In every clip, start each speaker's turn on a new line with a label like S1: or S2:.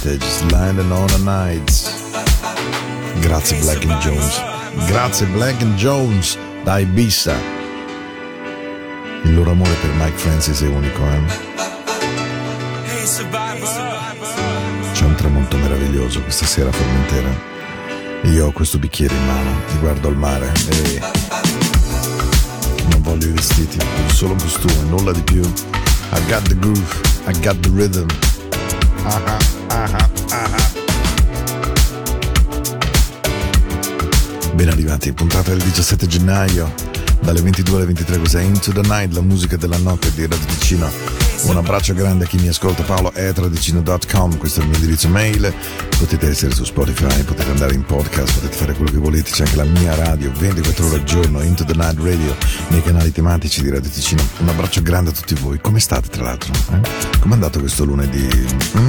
S1: take advantage. Sliding on the nights. Grazie Black and Jones. Grazie Black and Jones da Ibiza. Il loro amore per Mike Francis è unico, eh? C'è un tramonto meraviglioso questa sera a Formentera. Io ho questo bicchiere in mano, ti guardo al mare e non voglio i vestiti, voglio solo costume, nulla di più. I got the groove, I got the rhythm. Ah, Ben arrivati, puntata del 17 gennaio, dalle 22 alle 23 cos'è Into the Night, la musica della notte di Radio Ticino. Un abbraccio grande a chi mi ascolta, Paolo è tradicino.com, questo è il mio indirizzo mail, potete essere su Spotify, potete andare in podcast, potete fare quello che volete, c'è anche la mia radio 24 ore al giorno, Into the Night Radio, nei canali tematici di Radio Ticino. Un abbraccio grande a tutti voi, come state tra l'altro? Eh? Com'è andato questo lunedì? Mm?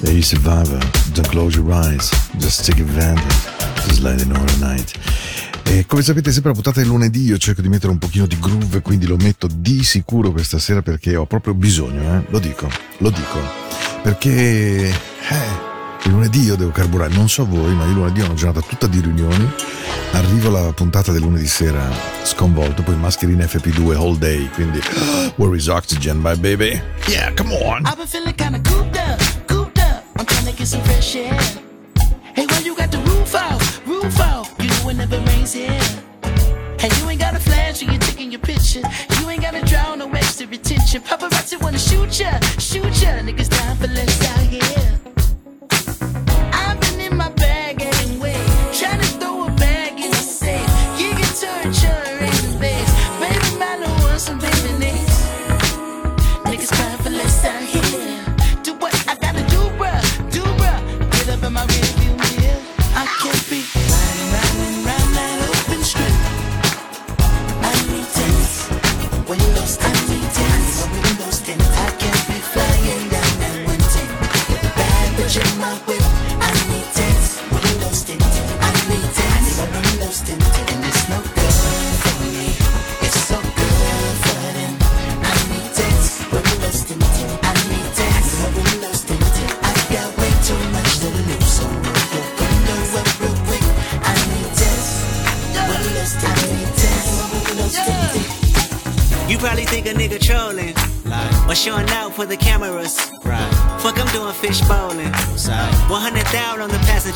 S1: Hey survivor, don't close your eyes, just take advantage, just let it know the night. E come sapete sempre la puntata del lunedì io cerco di mettere un pochino di groove, quindi lo metto di sicuro questa sera perché ho proprio bisogno, eh? lo dico, lo dico, perché eh, il lunedì io devo carburare, non so voi, ma io lunedì ho una giornata tutta di riunioni, arrivo alla puntata del lunedì sera sconvolto, poi mascherina FP2 all day, quindi where is oxygen, bye baby? Yeah, come on!
S2: I've been feeling kinda cooped up, cooped up. I'm trying to get some fresh air. Rains here. Hey, you ain't got a flash when you're taking your picture. You ain't got to draw no extra attention. Paparazzi wanna shoot ya, shoot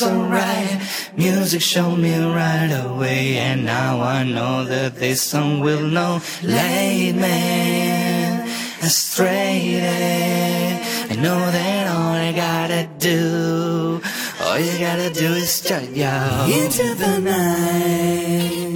S2: so
S3: right. Music showed me right away, and now I know that this song will know. Lay man astray. I know that all I gotta do, all you gotta do is turn you into the night.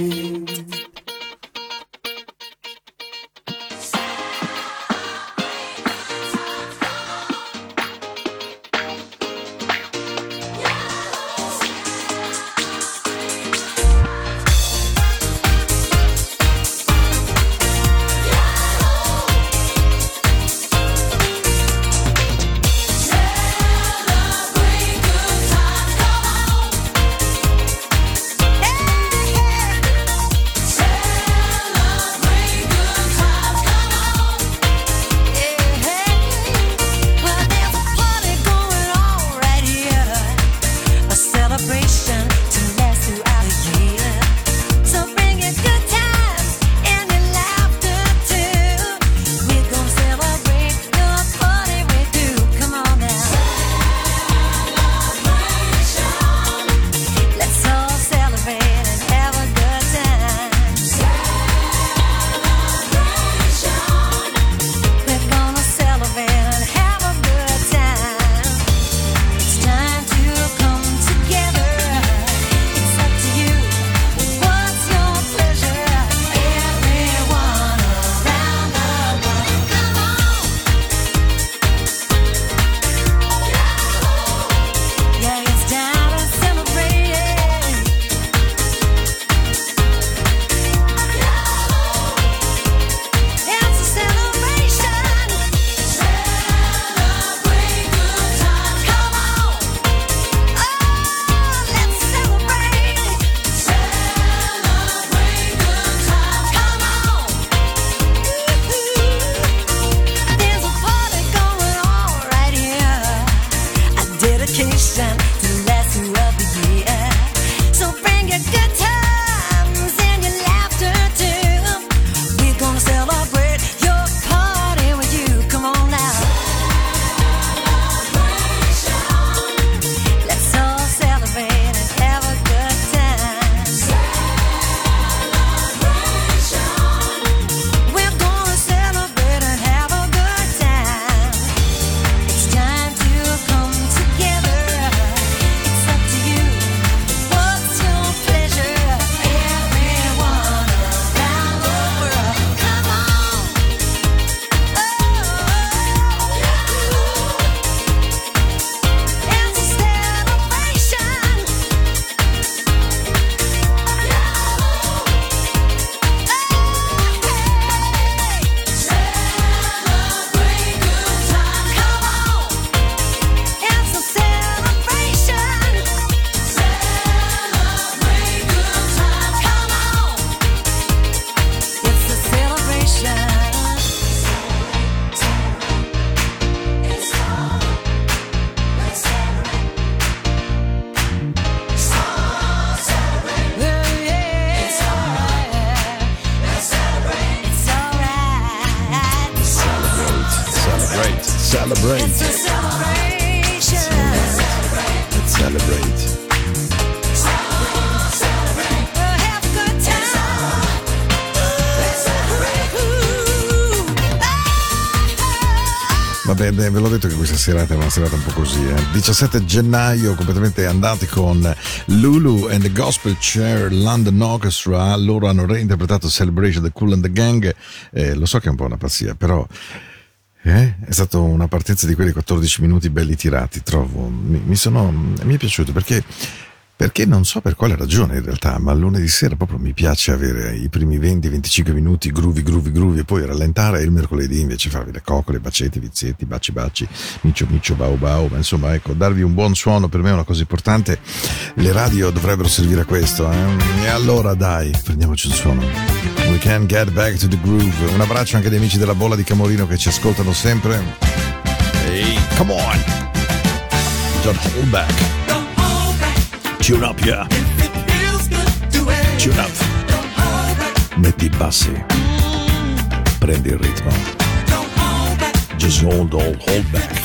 S1: Beh, ve l'ho detto che questa serata è una serata un po' così. Eh. 17 gennaio, completamente andati con Lulu and the Gospel Chair London Orchestra. Loro hanno reinterpretato Celebration the Cool and the Gang. Eh, lo so che è un po' una pazzia, però eh, è stata una partenza di quelli 14 minuti belli tirati, trovo. Mi, mi sono, mi è piaciuto perché perché non so per quale ragione in realtà, ma lunedì sera proprio mi piace avere i primi 20-25 minuti groovy, groovy, groovy e poi rallentare e il mercoledì invece farvi le coccole, bacetti, vizietti, baci, baci, micio, micio, bau, bau. Ma insomma, ecco, darvi un buon suono per me è una cosa importante. Le radio dovrebbero servire a questo. Eh? E allora dai, prendiamoci il suono. We can get back to the groove. Un abbraccio anche agli amici della bolla di Camorino che ci ascoltano sempre. Ehi, come on! George Holback. Tune up, yeah. Tune up. Metti i bassi. Prendi il ritmo. Just hold, hold, hold back.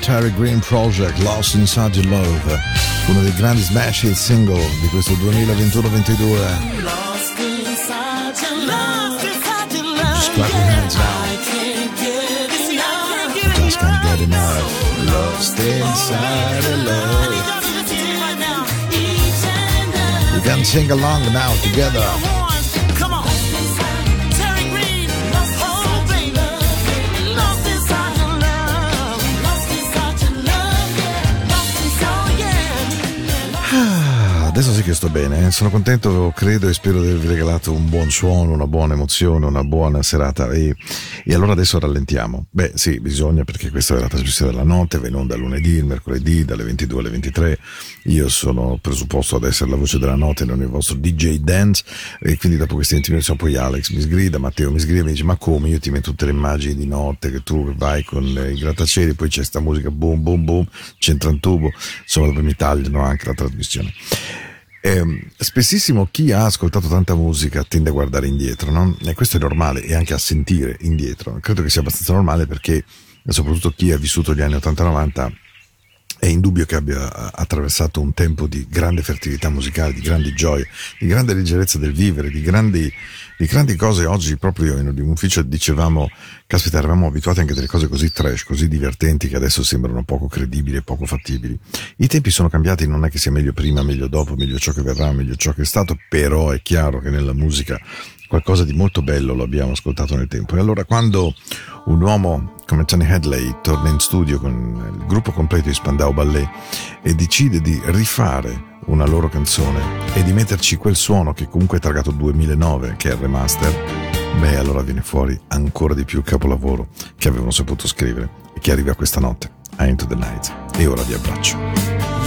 S1: Terry Green Project Lost Inside Your Love, uno dei grandi smash hit single di questo 2021-22.
S2: Lost inside your
S1: hands
S2: enough.
S1: Just can't get enough. Lost inside your love. You can sing along now together. Adesso sì che sto bene, eh. sono contento, credo e spero di avervi regalato un buon suono, una buona emozione, una buona serata e, e allora adesso rallentiamo. Beh sì, bisogna perché questa è la trasmissione della notte, va in onda lunedì, il mercoledì dalle 22 alle 23. Io sono presupposto ad essere la voce della notte, non il vostro DJ Dance e quindi dopo questa intimazione poi Alex mi sgrida, Matteo mi sgrida e mi dice ma come io ti metto tutte le immagini di notte che tu vai con eh, i grattacieli, poi c'è sta musica boom boom boom, c'entra un tubo, insomma dopo mi tagliano anche la trasmissione. Ehm, spessissimo chi ha ascoltato tanta musica tende a guardare indietro, no? E questo è normale e anche a sentire indietro. Credo che sia abbastanza normale perché soprattutto chi ha vissuto gli anni 80-90 è indubbio che abbia eh, attraversato un tempo di grande fertilità musicale, di grandi gioie, di grande leggerezza del vivere, di grandi, di grandi cose. Oggi proprio in un ufficio dicevamo, caspita, eravamo abituati anche a delle cose così trash, così divertenti che adesso sembrano poco credibili e poco fattibili. I tempi sono cambiati, non è che sia meglio prima, meglio dopo, meglio ciò che verrà, meglio ciò che è stato, però è chiaro che nella musica qualcosa di molto bello lo abbiamo ascoltato nel tempo. E allora quando un uomo come Tony Hadley torna in studio con il gruppo completo di Spandau Ballet e decide di rifare una loro canzone e di metterci quel suono che comunque è targato 2009, che è il remaster, beh allora viene fuori ancora di più il capolavoro che avevano saputo scrivere e che arriva questa notte a Into the Night. E ora vi abbraccio.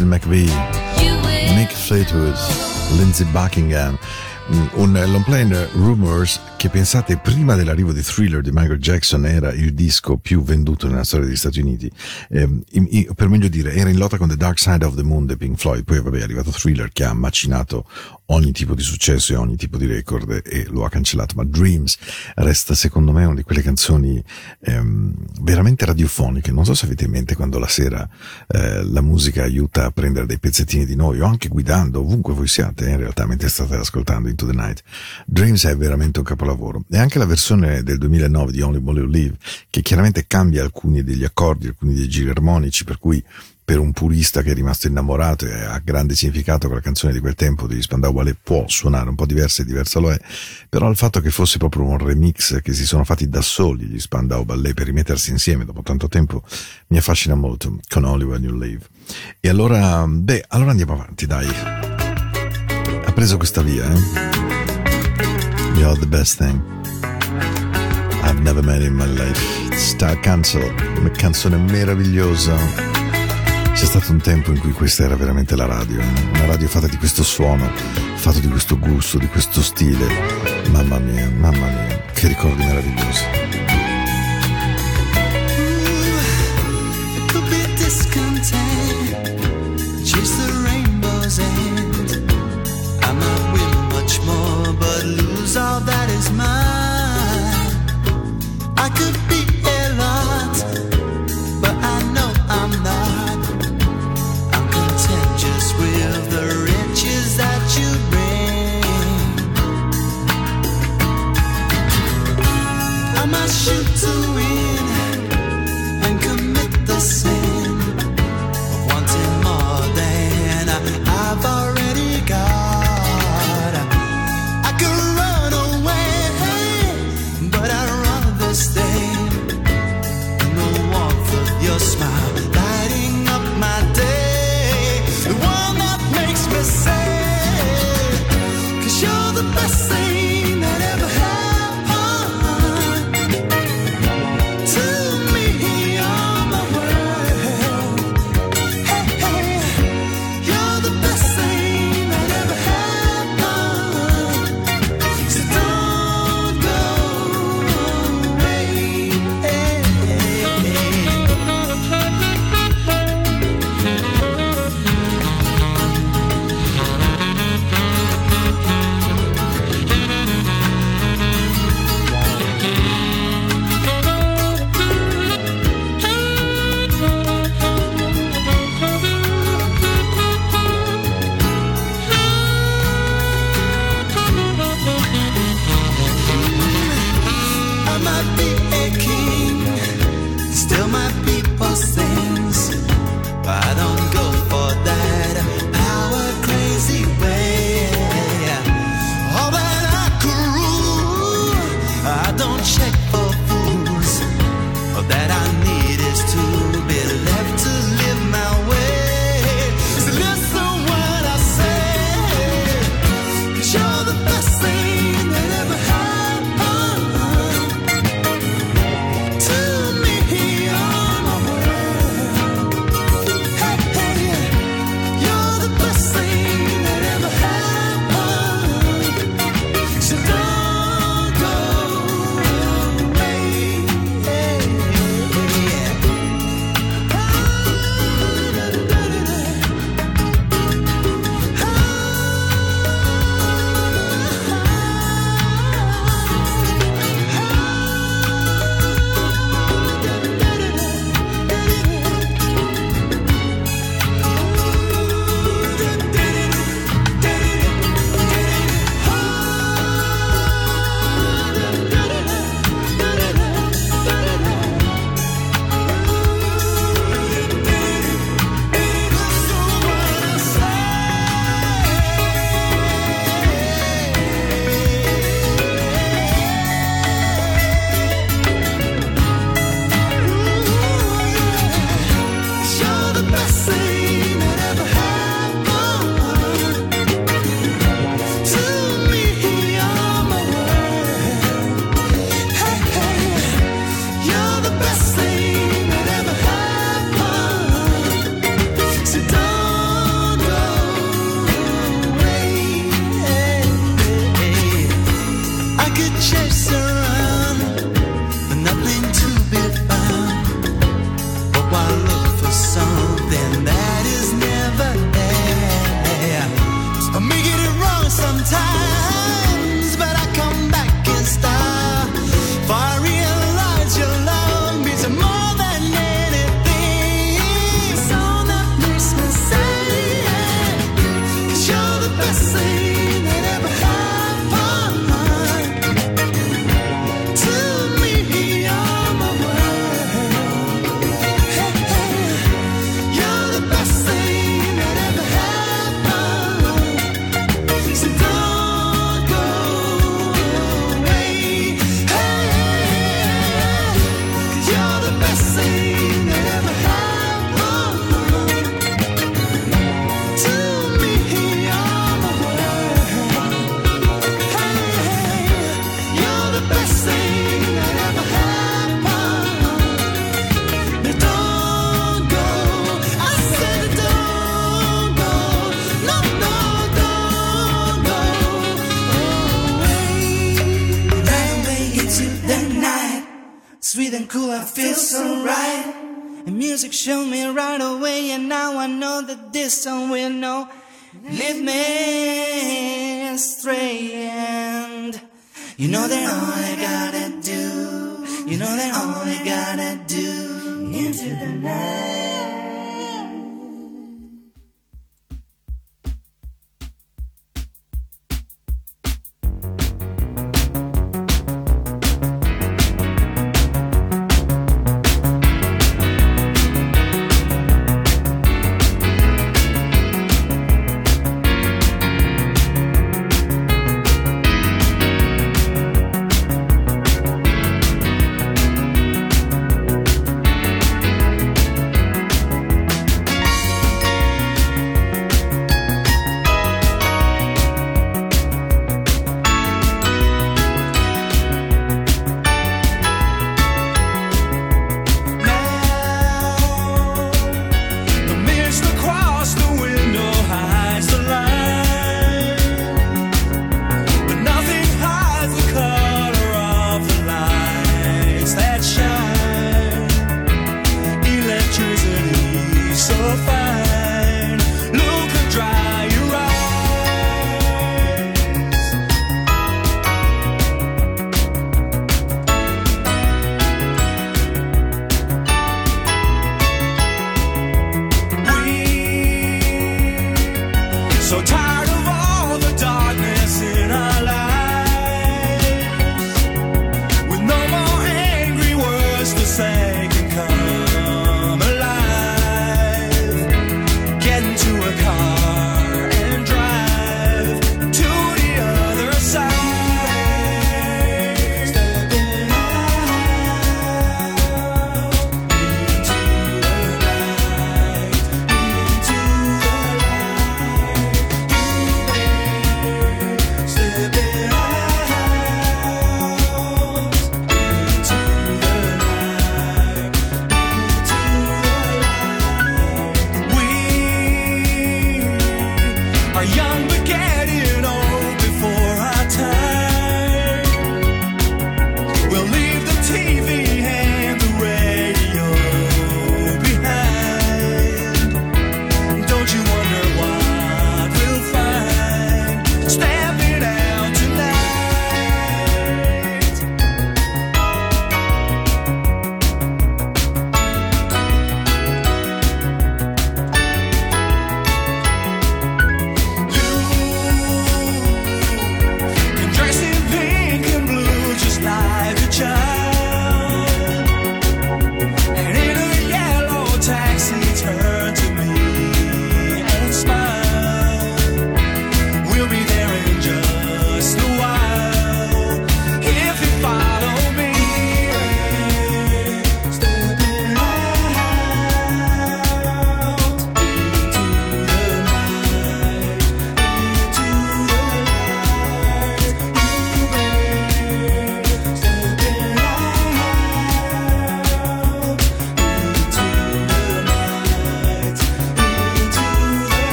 S1: Kristen McVie, Nick Fleetwood, Lindsey Buckingham. Mm, Un long play Rumors che pensate prima dell'arrivo di Thriller di Michael Jackson era il disco più venduto nella storia degli Stati Uniti. In- per meglio dire, era in lotta con The Dark Side of the Moon dei Pink Floyd. Poi vabbè è arrivato Thriller che ha macinato ogni tipo di successo e ogni tipo di record e lo ha cancellato. Ma Dreams resta secondo me una di quelle canzoni ehm, veramente radiofoniche. Non so se avete in mente quando la sera eh, la musica aiuta a prendere dei pezzettini di noi o anche guidando ovunque voi siate eh, in realtà mentre state ascoltando Into the Night. Dreams è veramente un capolavoro e anche la versione del 2009 di Only Moly Live che chiaramente cambia alcuni degli accordi, alcuni dei giri armonici per cui per un purista che è rimasto innamorato e ha grande significato con la canzone di quel tempo di Spandau Ballet può suonare un po' diversa e diversa lo è, però il fatto che fosse proprio un remix che si sono fatti da soli gli Spandau Ballet per rimettersi insieme dopo tanto tempo mi affascina molto con Only When Live. E allora, beh, allora andiamo avanti, dai. Ha preso questa via, eh? You're the best thing I've never met in my life. Star Cancel, una canzone meravigliosa. C'è stato un tempo in cui questa era veramente la radio, eh? una radio fatta di questo suono, fatto di questo gusto, di questo stile. Mamma mia, mamma mia, che ricordi meravigliosi.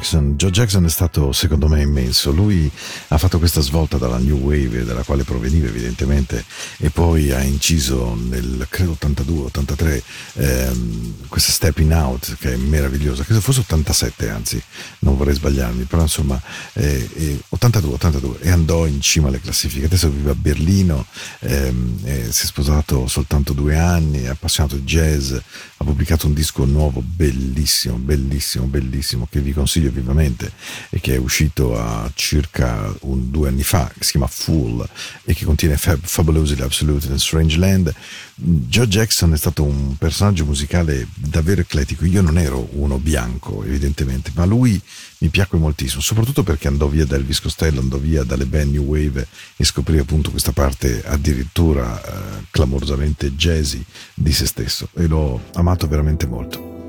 S1: Jackson. Joe Jackson è stato secondo me immenso. Lui ha fatto questa svolta dalla New Wave, dalla quale proveniva evidentemente, e poi ha inciso nel credo 82-83 ehm, questa Stepping Out che è meravigliosa. Credo fosse 87, anzi, non vorrei sbagliarmi, però insomma, eh, 82-82 e andò in cima alle classifiche. Adesso vive a Berlino, ehm, eh, si è sposato soltanto due anni, è appassionato di jazz, ha pubblicato un disco nuovo bellissimo, bellissimo, bellissimo che vi consiglio
S4: consiglio vivamente, e che è uscito a circa un, due anni fa, che si chiama Fool e che contiene Fab, Fabulously Absolute and Strange Land. Joe Jackson è stato un personaggio musicale davvero eclettico. Io non ero uno bianco, evidentemente, ma lui mi piacque moltissimo, soprattutto perché andò via dal Elvis Costello, andò via dalle band New Wave e scoprì appunto questa parte addirittura eh, clamorosamente jazzy di se stesso e l'ho amato veramente molto.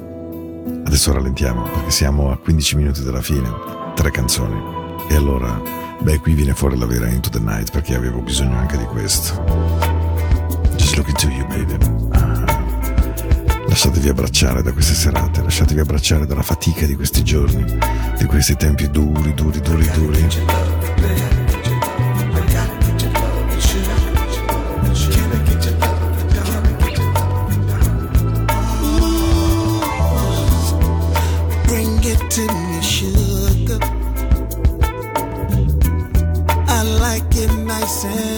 S4: Adesso rallentiamo perché siamo a 15 minuti dalla fine, tre canzoni. E allora, beh, qui viene fuori la vera Into the Night perché avevo bisogno anche di questo. Just look into you, baby. Ah. Lasciatevi abbracciare da queste serate, lasciatevi abbracciare dalla fatica di questi giorni, di questi tempi duri, duri, duri, duri.
S3: listen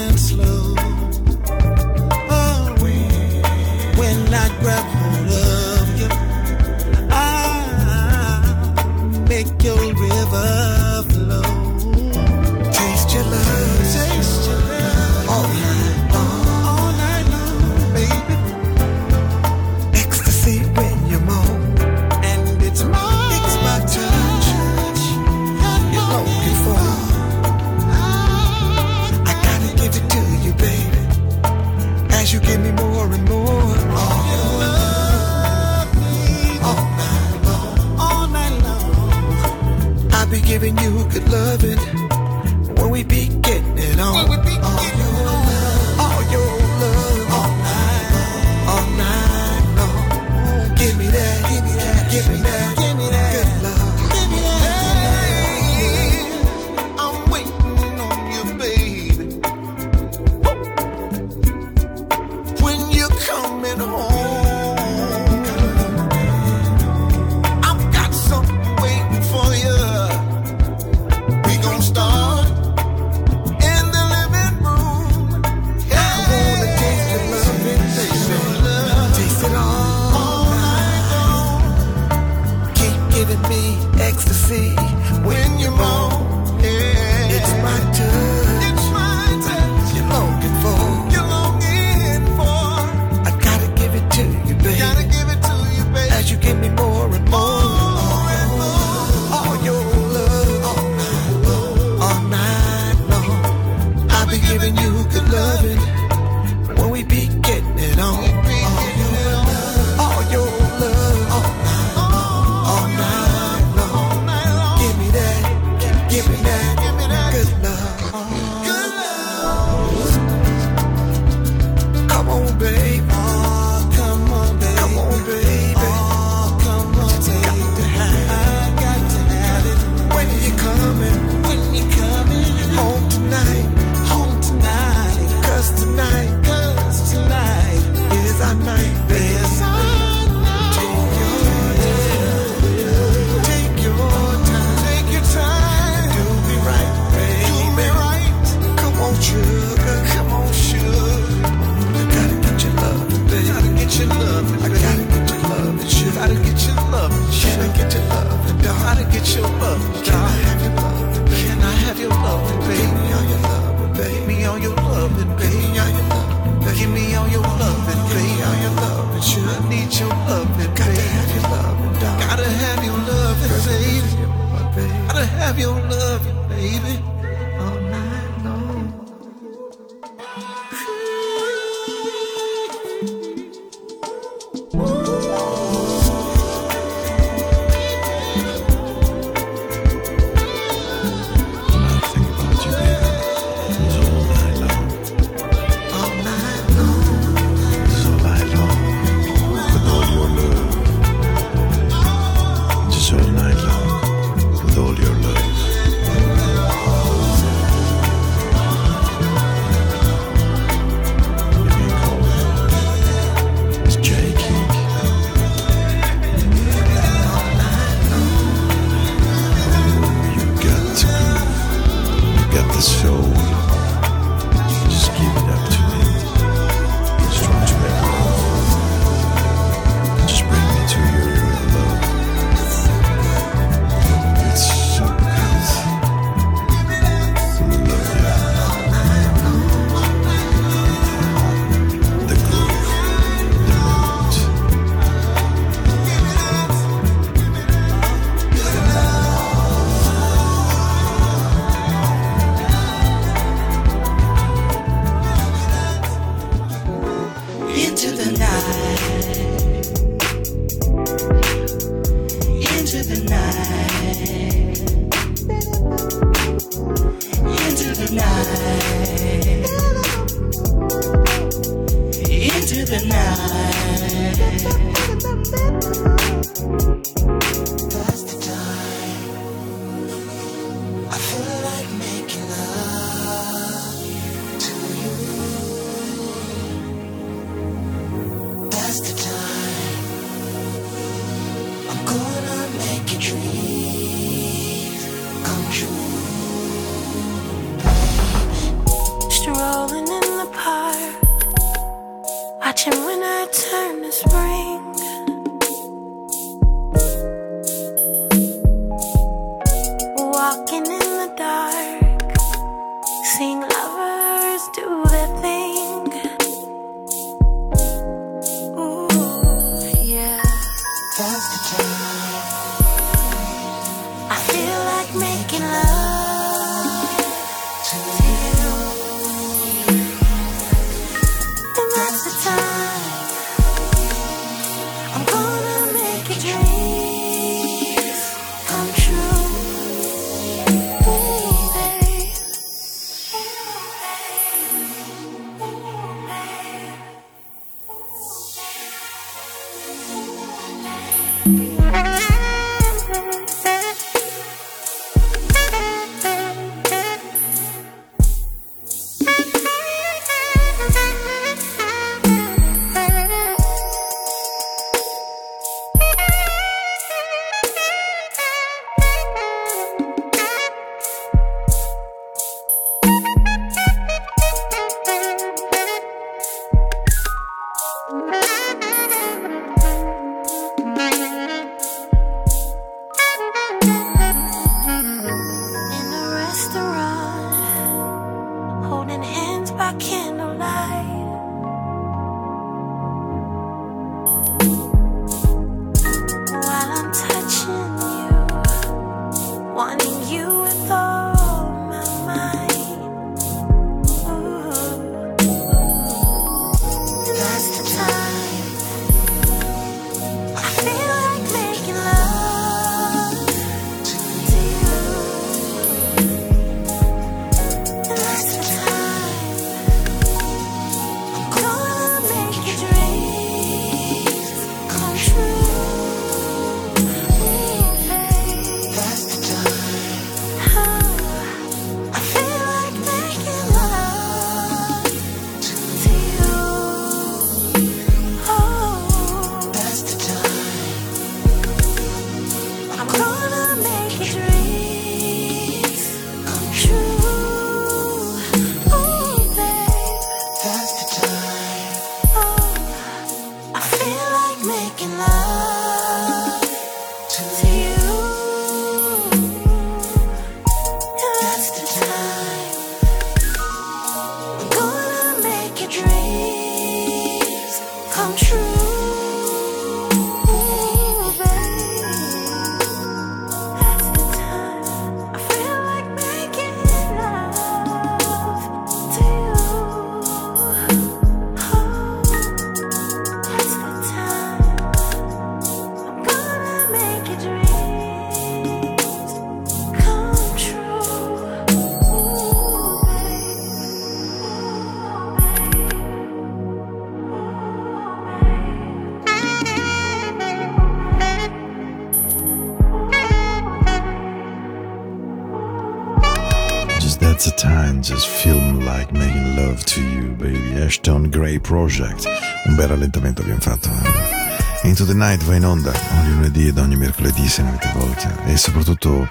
S3: Project. Un bel rallentamento abbiamo fatto. eh. Into the Night va in onda ogni lunedì ed ogni mercoledì se ne avete voglia. E soprattutto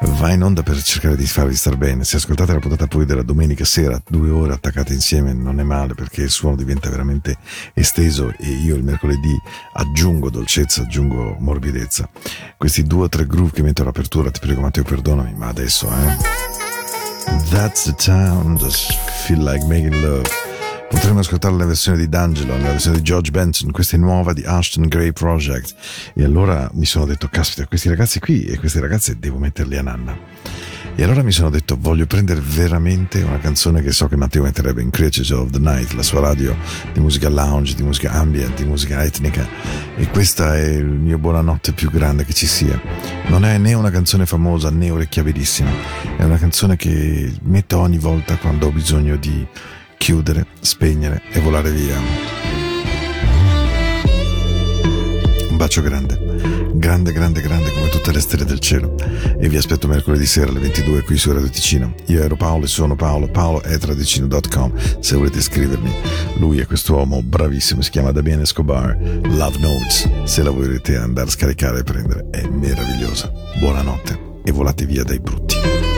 S3: va in onda per cercare di farvi star bene. Se ascoltate la puntata poi della domenica sera, due ore attaccate insieme, non è male perché il suono diventa veramente esteso e io il mercoledì aggiungo dolcezza, aggiungo morbidezza. Questi due o tre groove che metto all'apertura, ti prego Matteo perdonami, ma adesso eh. That's the time, just feel like making love. Potremmo ascoltare la versione di D'Angelo, la versione di George Benson, questa è nuova di Ashton Gray Project. E allora mi sono detto, caspita, questi ragazzi qui e queste ragazze devo metterli a nanna. E allora mi sono detto, voglio prendere veramente una canzone che so che Matteo metterebbe in Creatures of the Night, la sua radio di musica lounge, di musica ambient, di musica etnica. E questa è il mio buonanotte più grande che ci sia. Non è né una canzone famosa né orecchiabilissima, è una canzone che metto ogni volta quando ho bisogno di chiudere, spegnere e volare via.
S1: Un bacio grande, grande, grande, grande come tutte le stelle del cielo. E vi aspetto mercoledì sera alle 22 qui su Radio Ticino. Io ero Paolo e sono Paolo, paolo è tradicino.com se volete scrivermi. Lui è quest'uomo bravissimo, si chiama Damien Escobar, Love Notes. Se la volete andare a scaricare e prendere, è meravigliosa. Buonanotte e volate via dai brutti.